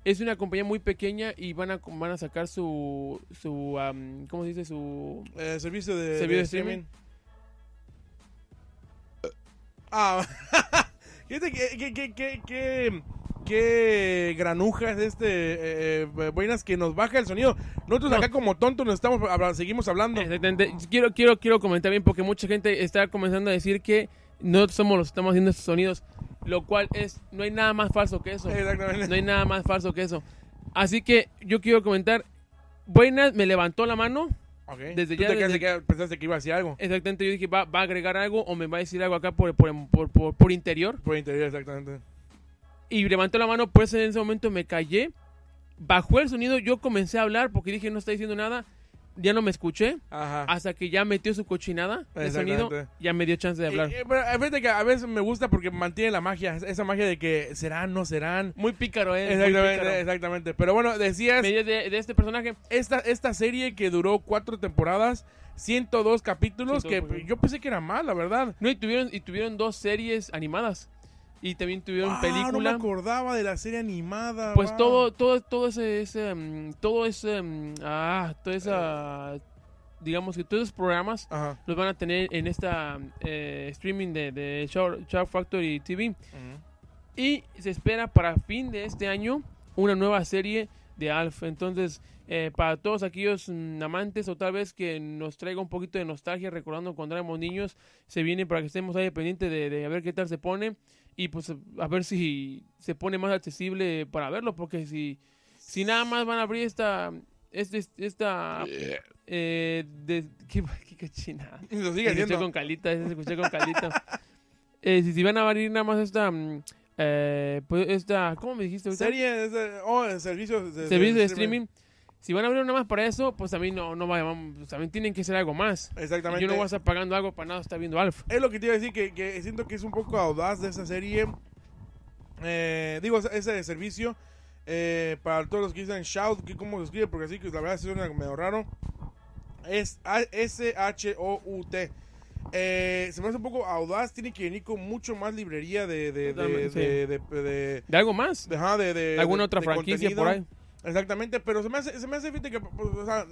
Es una compañía muy pequeña y van a, van a sacar su, su am, ¿cómo se dice? Su... Eh, servicio de, ¿Servicio de de streaming. Ah, fíjate que, que, que, que, que granuja es este, eh, eh, buenas que nos baja el sonido. Nosotros No. acá como tontos nos estamos, seguimos hablando. Exactamente. Quiero, quiero, quiero comentar bien porque mucha gente está comenzando a decir que nosotros somos los que estamos haciendo estos sonidos, lo cual es, no hay nada más falso que eso. Exactamente. No hay nada más falso que eso. Así que yo quiero comentar, Buenas me levantó la mano. Ok. Desde Tú ya, te desde- que pensaste que iba a decir algo. Exactamente, yo dije, va, va a agregar algo o me va a decir algo acá por, por, por, por- por interior. Por interior, exactamente. Y levantó la mano, pues en ese momento me callé. Bajó el sonido, yo comencé a hablar porque dije, no está diciendo nada. Ya no me escuché. Ajá. Hasta que ya metió su cochinada de sonido, ya me dio chance de hablar. Eh, eh, pero fíjate que a veces me gusta porque mantiene la magia, esa magia de que serán, no serán. Muy pícaro, ¿eh? Exactamente, pícaro. exactamente. Pero bueno, decías, de, de este personaje. esta, esta serie que duró cuatro temporadas, 102 capítulos, 102, que yo pensé que era más, la verdad. No, y tuvieron, y tuvieron dos series animadas. Y también tuvieron Ah, no me película. acordaba de la serie animada. Pues wow. todo, todo, todo ese, ese, mm, todo ese, mm, ah, toda esa, digamos que todos esos programas Ajá. los van a tener en esta eh, streaming de, de Shark Factory TV. Ujú. Y se espera para fin de este año una nueva serie de Alf. Entonces, eh, para todos aquellos mm, amantes o tal vez que nos traiga un poquito de nostalgia recordando cuando éramos niños, se viene para que estemos ahí pendientes de, de a ver qué tal se pone y pues a ver si se pone más accesible para verlo, porque si, si nada más van a abrir esta... Este, esta eh, de, ¿qué, qué lo sigue escuchó haciendo. con calita, escuchó con calita. Eh, si, si van a abrir nada más esta, mm, eh, pues esta, ¿cómo me dijiste ahorita? Serie, de- oh, servicio de, Servicio de streaming. Si van a abrir nada más para eso, pues también no, no vayan, pues también tienen que ser algo más. Exactamente. Yo no voy a estar pagando algo para nada estar viendo Alf. Es lo que te iba a decir, que, que siento que es un poco audaz de esa serie. Eh, digo, ese- de servicio. eh, para todos los que dicen Shout, que cómo se escribe, porque así que la verdad suena medio raro. Es S-H-O-U-T. Eh, se me hace un poco audaz, tiene que venir con mucho más librería de... de, de, Totalmente, sí. de, de, de- ¿De algo más? de- ajá, de- de- ¿Alguna de- otra de franquicia contenido. por ahí? Exactamente, pero se me hace, se me hace fíjate que, o sea,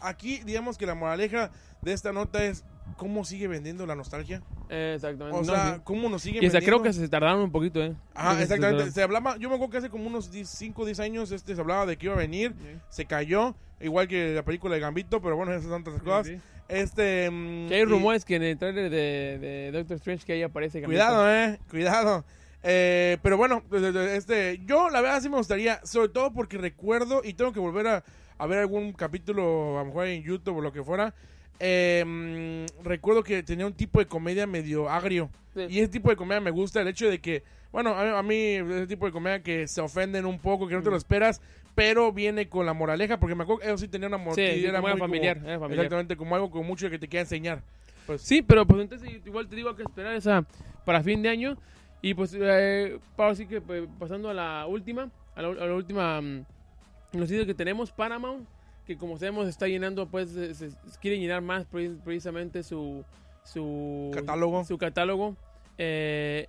aquí digamos que la moraleja de esta nota es cómo sigue vendiendo la nostalgia. Eh, exactamente. O No, sea, sí. cómo nos y hasta vendiendo. creo que se tardaron un poquito, ¿eh? Ajá, exactamente. Se hablaba, yo me acuerdo que hace como unos 5 o 10 años este, se hablaba de que iba a venir, se cayó, igual que la película de Gambito, pero bueno, esas son otras cosas. Sí. Este, Que hay y- rumores que en el trailer de, de Doctor Strange que ahí aparece. Gambito. Cuidado, eh, cuidado. Eh, pero bueno, eh, este, yo la verdad sí me gustaría, sobre todo porque recuerdo y tengo que volver a, a ver algún capítulo, a lo mejor en YouTube o lo que fuera. eh, mm, recuerdo que tenía un tipo de comedia medio agrio. Sí. Y ese tipo de comedia me gusta, el hecho de que, bueno, a, a mí ese tipo de comedia que se ofenden un poco, que no te lo esperas, pero viene con la moraleja, porque me acuerdo que ellos sí tenían una moraleja. sí, como era familiar, era familiar. Exactamente, como algo con mucho que te quiera enseñar. Pues, Sí, pero pues entonces igual te digo que esperar esa para fin de año. Y pues, eh, así que pues, pasando a la última, a la, a la última mm, noticia que tenemos, Paramount, que como sabemos está llenando, pues se, se- quiere llenar más pre- precisamente su, su Catálogo. Su catálogo. Eh,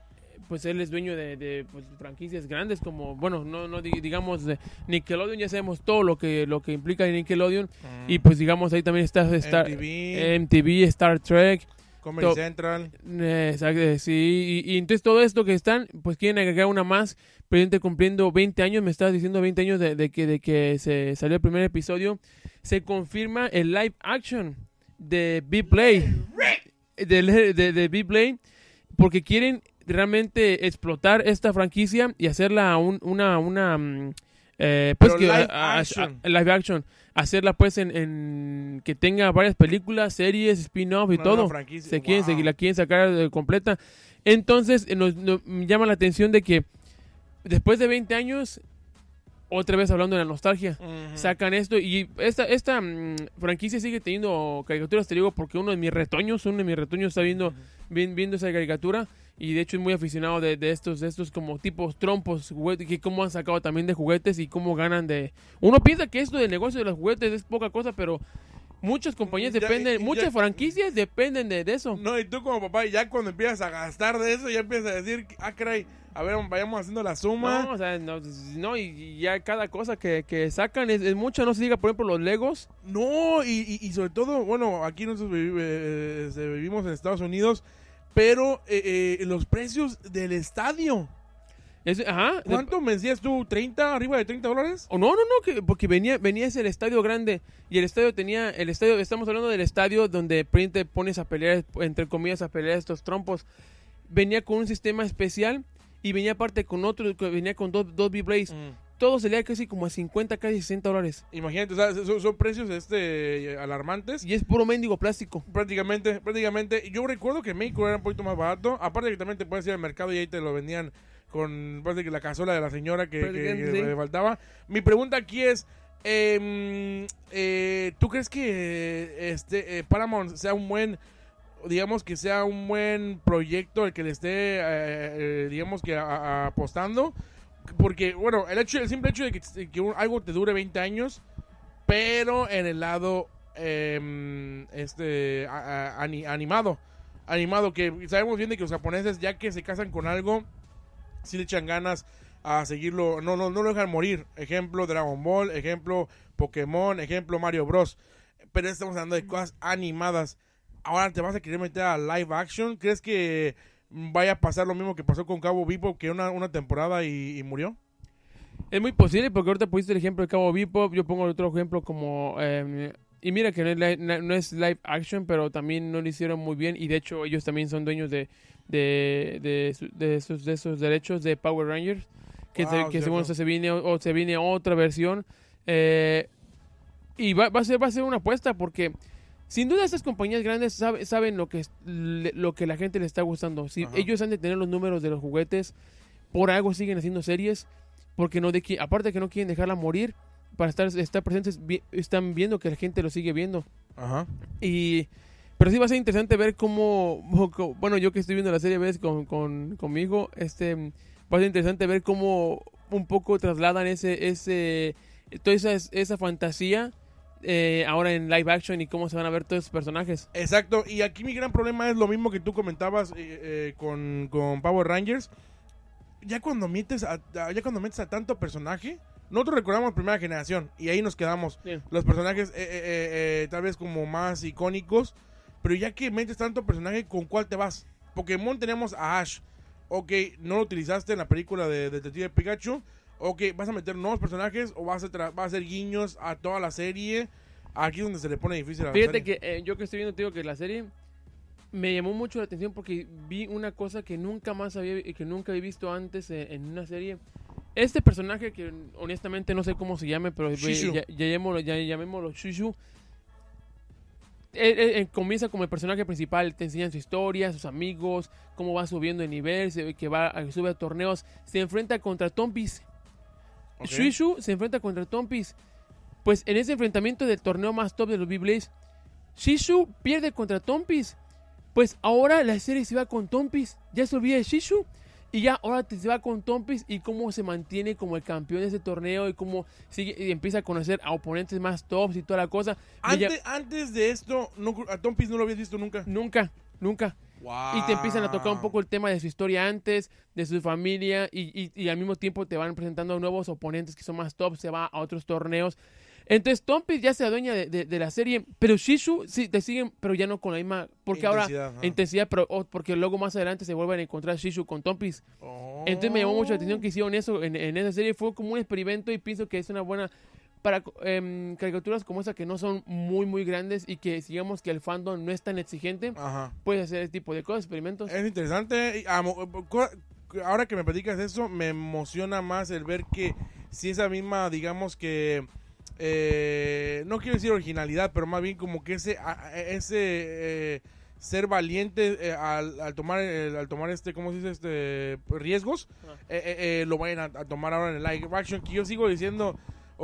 pues él es dueño de, de, pues, franquicias grandes como, bueno, no, no di- digamos de Nickelodeon, ya sabemos todo lo que, lo que implica Nickelodeon. Y pues digamos ahí también está, Star, MTV, MTV, Star Trek, Comedy to- Central. eh, exacto, sí, y, y entonces todo esto que están, pues quieren agregar una más, presidente cumpliendo 20 años, me estabas diciendo 20 años de, de que, de que se salió el primer episodio, se confirma el live action de B-Play, de, de, de B-Play, porque quieren realmente explotar esta franquicia y hacerla un- una, una, mm, eh, pues Pero que, live a- a- action. a- live action, hacerla pues en, en que tenga varias películas, series, spin-off y todo. se quieren, Wow. se la quieren sacar eh, completa. Entonces, eh, nos, nos llama la atención de que después de 20 años, otra vez hablando de la nostalgia, sacan esto y esta, esta mm, franquicia sigue teniendo caricaturas, te digo, porque uno de mis retoños, uno de mis retoños está viendo, vi- viendo esa caricatura y de hecho es muy aficionado de, de estos, de estos como tipos trompos, juguetes, que cómo han sacado también de juguetes y cómo ganan de... Uno piensa que esto del negocio de los juguetes es poca cosa, pero muchas compañías Ya- dependen, ya- muchas franquicias dependen de, de eso. No, y tú como papá, ya cuando empiezas a gastar de eso, ya empiezas a decir, ah, caray, a ver, vayamos haciendo la suma. No, o sea, no, no, y- ya cada cosa que, que sacan es, es mucha, no se diga, por ejemplo, los Legos. No, y, y- y sobre todo, bueno, aquí nosotros vivi- eh, este, vivimos en Estados Unidos, pero eh, eh, los precios del estadio. Es- ajá. ¿Cuánto me decías tú? ¿30? ¿Arriba de 30 dólares? O no, no, no, que, porque venía, venía ese el estadio grande y el estadio tenía, el estadio, estamos hablando del estadio donde Print te pones a pelear, entre comillas, a pelear estos trompos. Venía con un sistema especial y venía aparte con otro, venía con dos, dos V-Blades. Todo salía casi como a 50, casi 60 dólares. Imagínate, o sea, son, son precios este alarmantes. Y es puro mendigo plástico. Prácticamente, prácticamente. Yo recuerdo que en México era un poquito más barato. Aparte que también te puedes ir al mercado y ahí te lo vendían con parece que la cazuela de la señora que, que- Prácticamente, que sí. le faltaba. Mi pregunta aquí es, em, eh, ¿tú crees que eh, este eh, Paramount sea un buen, digamos que sea un buen proyecto el que le esté, eh, eh, digamos que a- a- apostando? Porque, bueno, el hecho, el simple hecho de que, algo te dure 20 años, pero en el lado em, este animado. Animado que sabemos bien de que los japoneses ya que se casan con algo sí le echan ganas a seguirlo no no no lo dejan morir. Ejemplo Dragon Ball ejemplo Pokémon ejemplo Mario Bros. Pero estamos hablando de cosas animadas. Ahora te vas a querer meter a live action crees que vaya a pasar lo mismo que pasó con Cabo Vivo que una, una temporada y, y murió Es muy posible porque ahorita pusiste el ejemplo de Cabo Bebop, yo pongo otro ejemplo como... eh, y mira que no es, li- na- no es live action, pero también no lo hicieron muy bien y de hecho ellos también son dueños de, de, de, de esos, de esos derechos de Power Rangers, que, se, Wow, que según se viene, o se viene otra versión. eh, y va, va a ser, va a ser una apuesta porque... Sin duda estas compañías grandes sabe- saben lo que, lo que la gente le está gustando. Si Ajá. ellos han de tener los números de los juguetes, por algo siguen haciendo series porque no de que aparte de que no quieren dejarla morir para estar, estar presentes están viendo que la gente lo sigue viendo ajá y pero sí va a ser interesante ver cómo bueno yo que estoy viendo la serie ves con, con, con mi hijo este va a ser interesante ver cómo un poco trasladan ese ese toda esa, esa fantasía eh, ahora en live action y cómo se van a ver todos esos personajes Exacto, y aquí mi gran problema es lo mismo que tú comentabas eh, eh, con, con Power Rangers. Ya cuando metes a, ya cuando metes a tanto personaje, nosotros recordamos primera generación y ahí nos quedamos. Los personajes eh, tal vez como más icónicos, pero ya que metes tanto personaje, ¿con cuál te vas? Pokémon tenemos a Ash. Ok, no lo utilizaste en la película de Detective Pikachu. Ok, ¿vas a meter nuevos personajes o vas a, vas a hacer guiños a toda la serie? Aquí es donde se le pone difícil a la Fíjate serie. que eh, yo que estoy viendo, te digo que la serie me llamó mucho la atención porque vi una cosa que nunca más había, que nunca había visto antes en, en una serie. Este personaje que honestamente no sé cómo se llame, pero Shishu. ya, ya llamémoslo, ya llamémoslo Shishu. Él- él- él comienza como el personaje principal, te enseñan su historia, sus amigos, cómo va subiendo de nivel, se- que va sube a torneos, se enfrenta contra Tompis. Ok. Shuishu se enfrenta contra Tompis. Pues en ese enfrentamiento del torneo más top de los B-Blades, Shishu pierde contra Tompis. Pues ahora la serie se va con Tompis. Ya se olvida de Shishu. Y ya ahora se va con Tompis y cómo se mantiene como el campeón de ese torneo y cómo sigue y empieza a conocer a oponentes más tops y toda la cosa. Antes, antes de esto, no, a Tom Peace no lo habías visto nunca. Nunca, nunca. Y te empiezan a tocar un poco el tema de su historia antes, de su familia, y, y- y al mismo tiempo te van presentando nuevos oponentes que son más top, se va a otros torneos. Entonces Tompis ya se adueña de, de- de la serie, pero Shishu sí te siguen, pero ya no con la misma, porque Intensidad, ahora intensidad, pero oh, porque luego más adelante se vuelven a encontrar Shishu con Tompis. Oh. Entonces me llamó mucho la atención que hicieron eso en, en esa serie, fue como un experimento y pienso que es una buena para em, caricaturas como esa que no son muy muy grandes y que digamos que el fandom no es tan exigente, Ajá. puedes hacer ese tipo de cosas, experimentos. Es interesante. co- Ahora que me platicas eso, me emociona más el ver que si esa misma, digamos que, eh, no quiero decir originalidad, pero más bien como que ese, ese eh, ser valiente eh, al, al tomar, el- al tomar este, ¿cómo se dice? Este, riesgos, Ah. eh, eh, eh, lo vayan a, a tomar ahora en el live action, que yo sigo diciendo...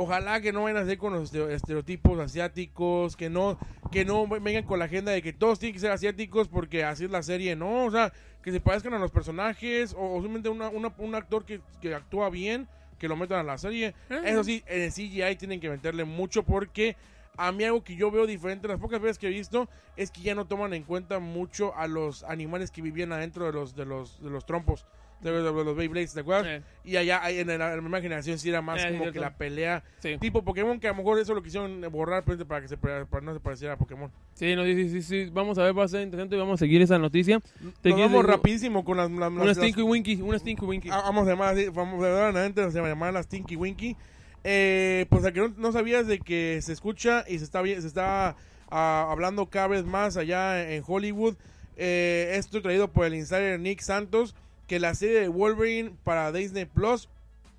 Ojalá que no vayan a hacer con los estereotipos asiáticos, que no, que no vengan con la agenda de que todos tienen que ser asiáticos porque así es la serie, no, o sea, que se parezcan a los personajes o, o simplemente una- una- un actor que, que actúa bien, que lo metan a la serie. Eso sí, en el CGI tienen que meterle mucho porque a mí algo que yo veo diferente, las pocas veces que he visto, es que ya no toman en cuenta mucho a los animales que vivían adentro de los, de los, de los trompos. De los, de los Beyblades, ¿te acuerdas? Eh, Y allá en la, en la generación sí era más Eh, sí, como que la pelea sí. tipo Pokémon, que a lo mejor eso lo quisieron borrar pues, para que se, para no se pareciera a Pokémon. Sí, no, sí, sí, sí. Vamos a ver, va a ser interesante y vamos a seguir esa noticia. ¿Te Nos vamos decir- rapidísimo con las... las- Una las- Stinky Winky, una Stinky Winky. Ah, Vamos a llamar vamos a adelante, se va a llamar la Stinky Winky. Eh, pues a que no, no sabías de que se escucha y se está se está ah, hablando cada vez más allá en Hollywood. Eh, esto traído por el insider Nick Santos, que la serie de Wolverine para Disney Plus,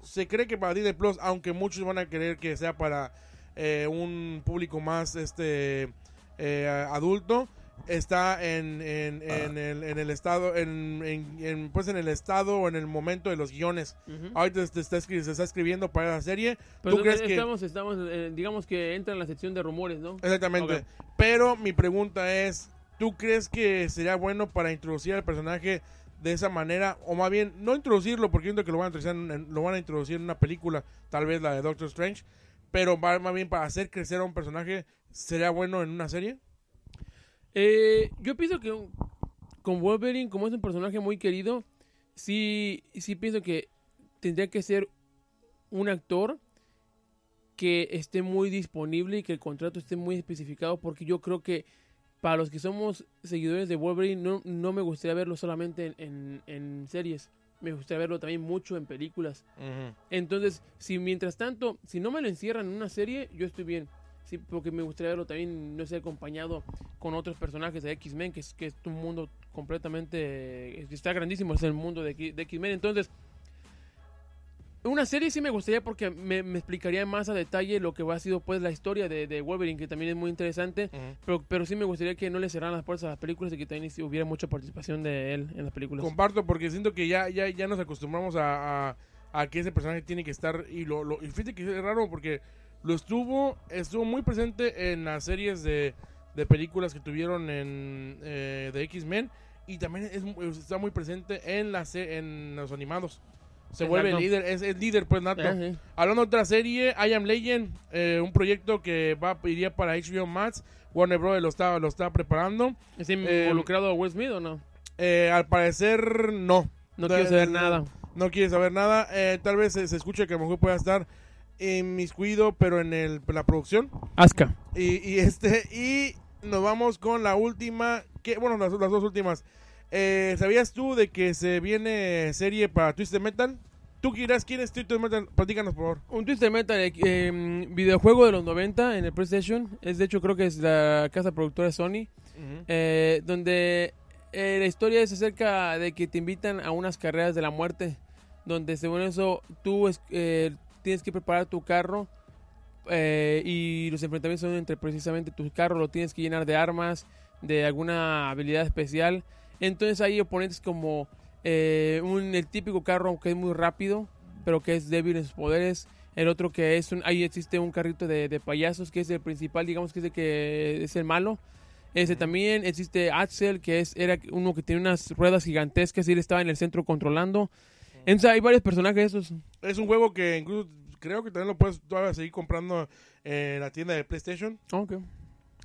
se cree que para Disney Plus, aunque muchos van a querer que sea para eh, un público más este eh, adulto, está en, en, en el, en el estado, en, pues en el estado o en el momento de los guiones. Ujú. Ahorita se está, se está escribiendo para la serie. Pero ¿Tú crees que...? estamos, estamos eh, digamos que entra en la sección de rumores, ¿no? Exactamente. Ok. Pero mi pregunta es, ¿tú crees que sería bueno para introducir al personaje de esa manera? O más bien, no introducirlo, porque siento que lo van a introducir en, lo van a introducir en una película, tal vez la de Doctor Strange. Pero más bien para hacer crecer a un personaje, ¿sería bueno en una serie? Eh, yo pienso que con Wolverine, como es un personaje muy querido, sí, sí pienso que tendría que ser un actor que esté muy disponible y que el contrato esté muy especificado, porque yo creo que para los que somos seguidores de Wolverine, no, no me gustaría verlo solamente en, en- en series, me gustaría verlo también mucho en películas. Entonces, si mientras tanto, si no me lo encierran en una serie, yo estoy bien. Sí, porque me gustaría verlo también, no sé, acompañado con otros personajes de X-Men, que es, que es un mundo completamente... que está grandísimo, es el mundo de, de X-Men. Entonces, una serie sí me gustaría porque me, me explicaría más a detalle lo que va a sido pues la historia de, de Wolverine, que también es muy interesante. Pero, pero sí me gustaría que no le cerraran las puertas a las películas y que también hubiera mucha participación de él en las películas. Comparto porque siento que ya, ya, ya nos acostumbramos a, a- a que ese personaje tiene que estar y lo, lo y fíjate que es raro porque lo estuvo estuvo muy presente en las series de, de películas que tuvieron en eh, de X-Men y también es, está muy presente en las en los animados. Se vuelve líder, es el líder pues nato. Ah, sí. Hablando de otra serie, I Am Legend, eh, un proyecto que va iría para HBO Max. Warner Bros. lo está, lo está preparando. ¿Está Eh, involucrado a Will Smith o no? Eh, al parecer, no. No quiero saber nada. No quiere saber nada. Eh, tal vez se, se escuche que a lo mejor pueda estar inmiscuido, pero en el, la producción. Aska. Y, y este y nos vamos con la última, que bueno, las, las dos últimas. Eh, ¿Sabías tú de que se viene serie para Twisted Metal? ¿Tú quieras quién es Twisted Metal? Platícanos, por favor. Un Twisted Metal, eh, eh, videojuego de los 90 en el PlayStation. Es de hecho creo que es la casa productora Sony. eh, donde eh, la historia es acerca de que te invitan a unas carreras de la muerte. Donde según eso tú es- eh, tienes que preparar tu carro. eh, y los enfrentamientos son entre precisamente tu carro. Lo tienes que llenar de armas, de alguna habilidad especial. Entonces hay oponentes como eh, un, el típico carro que es muy rápido, pero que es débil en sus poderes. El otro que es un, ahí existe un carrito de, de payasos que es el principal, digamos que es el que es el malo. Ese también existe Axel, que es era uno que tiene unas ruedas gigantescas y él estaba en el centro controlando. Entonces hay varios personajes esos. Es un juego que incluso creo que también lo puedes todavía seguir comprando en la tienda de PlayStation. Ok.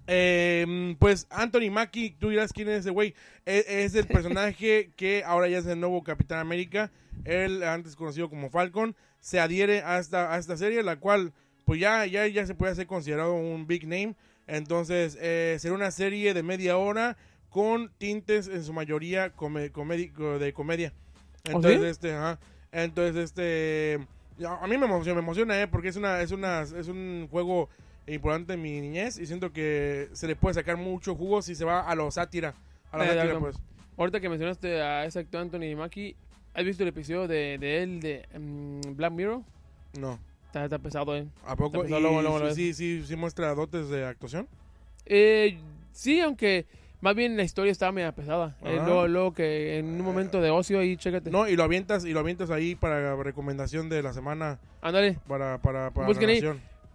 Eh, pues Anthony Mackie, tú dirás quién es ese güey. E- Es, el personaje que ahora ya es el nuevo Capitán América. Él, antes conocido como Falcon, se adhiere a esta, a esta serie, la cual, pues ya, ya, ya se puede ser considerado un big name. Entonces, eh, será una serie de media hora con tintes en su mayoría come- de comedia. Entonces, sí? este, ajá. Entonces, este, a mí me emociona, me emociona, eh, porque es una, es una, es un juego importante en mi niñez y siento que se le puede sacar mucho jugo si se va a lo sátira, a la Eh, sátira, pues. Ahorita que mencionaste a ese actor Anthony Mackie, ¿has visto el episodio de, de él de mm, Black Mirror? No, Está, está pesado, ¿eh? a poco pesado, luego, luego sí, sí, sí muestra dotes de actuación. Eh, sí, aunque más bien la historia estaba media pesada. Eh, luego, luego que en un momento de ocio ahí, chécate. No, y lo avientas y lo avientas ahí para recomendación de la semana Ándale. para para para Busquen ahí.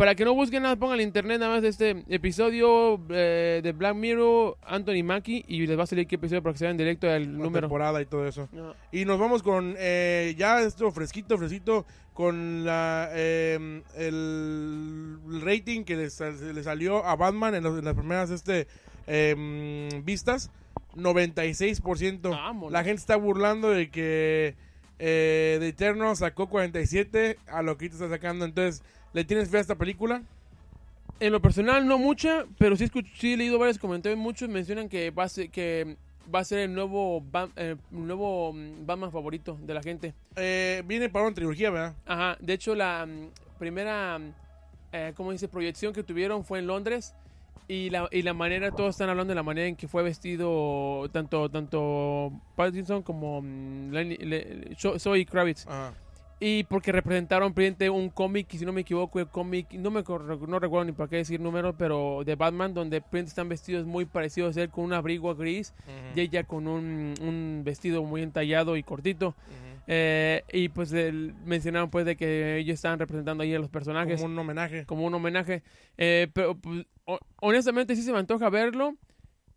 Para que no busquen nada, pongan en internet nada más este episodio eh, de Black Mirror, Anthony Mackie, y les va a salir qué episodio para que se vean directo el la número. temporada y todo eso. No. Y nos vamos con eh, ya esto fresquito, fresquito, con la eh, el rating que le sal- le salió a Batman en, los- en las primeras este eh, vistas, 96%. Vámonos. La gente está burlando de que eh, The Eternal sacó 47, a lo que te está sacando. Entonces, ¿le tienes fe a esta película? En lo personal no mucha, pero sí, sí he leído varios comentarios. Muchos mencionan que va a ser, que va a ser el nuevo, Ba- eh, nuevo mm, Batman favorito de la gente. Eh, viene para una trilogía, ¿verdad? Ajá, de hecho la mm, primera, mm, eh, ¿cómo dice? Proyección que tuvieron fue en Londres y la, y la manera, todos están hablando de la manera en que fue vestido tanto tanto Pattinson como mm, Lenny- Le- Zo- Zoe Kravitz. Ajá. Y porque representaron presente un cómic, y si no me equivoco, el cómic, no me no recuerdo ni para qué decir número, pero de Batman, donde presente están vestidos muy parecidos a él con un abrigo gris y ella con un, un vestido muy entallado y cortito. Eh, y pues el- mencionaron pues de que ellos estaban representando ahí a los personajes Como un homenaje. como un homenaje. Eh, pero pues, ho- honestamente sí se me antoja verlo,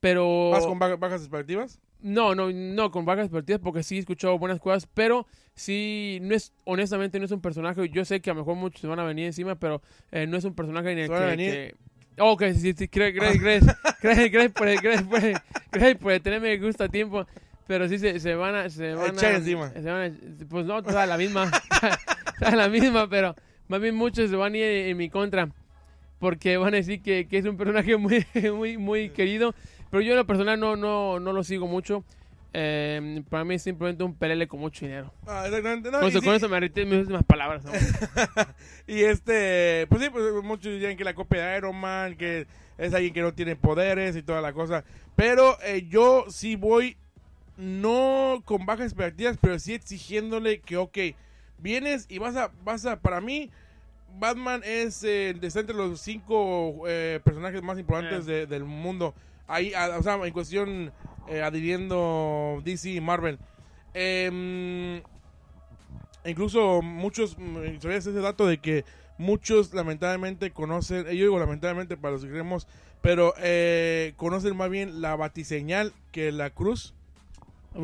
pero ¿Vas con ba- bajas expectativas? No, no, no con bajas partidas porque sí he escuchado buenas cosas, pero sí no es honestamente no es un personaje. Yo sé que a lo mejor muchos se van a venir encima, pero eh, no es un personaje en el ¿Se van a que, venir? que- Oh, que sí, sí, gracias, gracias, gracias, por, gracias por, gracias por tenerme gusto a tiempo. Pero sí se, se van a... Se van a, encima. se van a- pues no, toda la misma. toda la misma, pero más bien muchos se van a ir en mi contra. Porque van a decir que, que es un personaje muy, muy, muy querido. Pero yo en lo personal no, no, no lo sigo mucho. Eh, para mí es simplemente un pelele con mucho dinero. Ah, exactamente. No, con, eso, sí, con eso me arreté mis últimas palabras. ¿no? y este, pues sí, pues muchos dirían que la copia de Iron Man, que es alguien que no tiene poderes y toda la cosa. Pero eh, yo sí voy, no con bajas expectativas, pero sí exigiéndole que, ok, vienes y vas a, vas a, para mí, Batman es eh, está entre los cinco eh, personajes más importantes Eh. de- del mundo. Ahí, a- o sea, en cuestión eh, adhiriendo DC y Marvel. Em, incluso muchos, mm, ¿sabías ese dato de que muchos lamentablemente conocen, eh, yo digo lamentablemente para los que creemos, pero eh, conocen más bien la batiseñal que la cruz?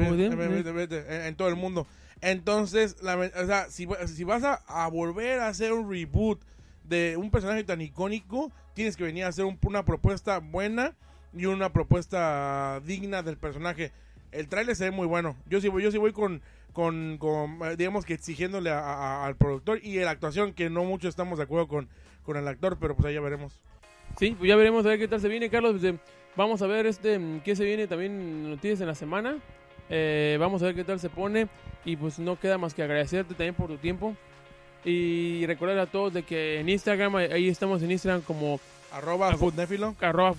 Muy bien, Vete, vete, en, en todo el mundo. Entonces, la, o sea, si, si vas a, a volver a hacer un reboot de un personaje tan icónico, tienes que venir a hacer un- una propuesta buena y una propuesta digna del personaje. El tráiler se ve muy bueno. Yo sí voy, yo sí voy con, con, con, eh, digamos que exigiéndole a- a- al productor y la actuación, que no mucho estamos de acuerdo con, con el actor, pero pues ahí ya veremos. Sí, pues ya veremos a ver qué tal se viene, Carlos. Pues, eh, vamos a ver este mm, qué se viene también noticias en la semana. Eh, vamos a ver qué tal se pone. Y pues no queda más que agradecerte también por tu tiempo. Y recordar a todos de que en Instagram, ahí- estamos en Instagram como Arroba Arro- Foodnéfilo. arroba.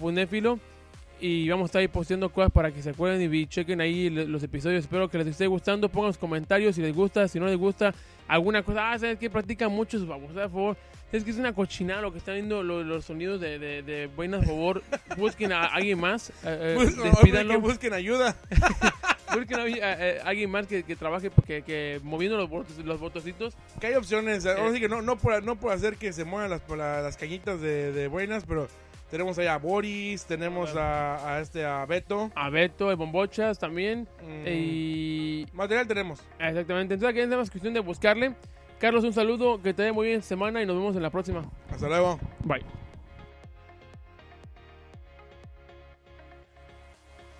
Y vamos a estar ahí posteando cosas para que se acuerden y chequen ahí los episodios. Espero que les esté gustando. Pongan los comentarios si les gusta, si no les gusta alguna cosa. Ah, ¿sabes que Practican muchos, vamos, por favor. Es que es una cochinada lo que están viendo lo- los, sonidos de, de, de buenas, por favor. Busquen a alguien más. eh, eh, ahora despídanlo. que busquen ayuda. Busquen a, a- a alguien más que, que trabaje porque, que moviendo los, botos- los botocitos. Que hay opciones. Ahora sí que no, no, por, no por hacer que se muevan las, la- las cañitas de, de buenas, pero Tenemos allá a Boris, tenemos a, a este a Beto. A Beto, de Bombochas también. Mm, Y Material tenemos. exactamente. Entonces aquí es más cuestión de buscarle. Carlos, un saludo, que te vaya muy bien semana y nos vemos en la próxima. Hasta luego. Bye.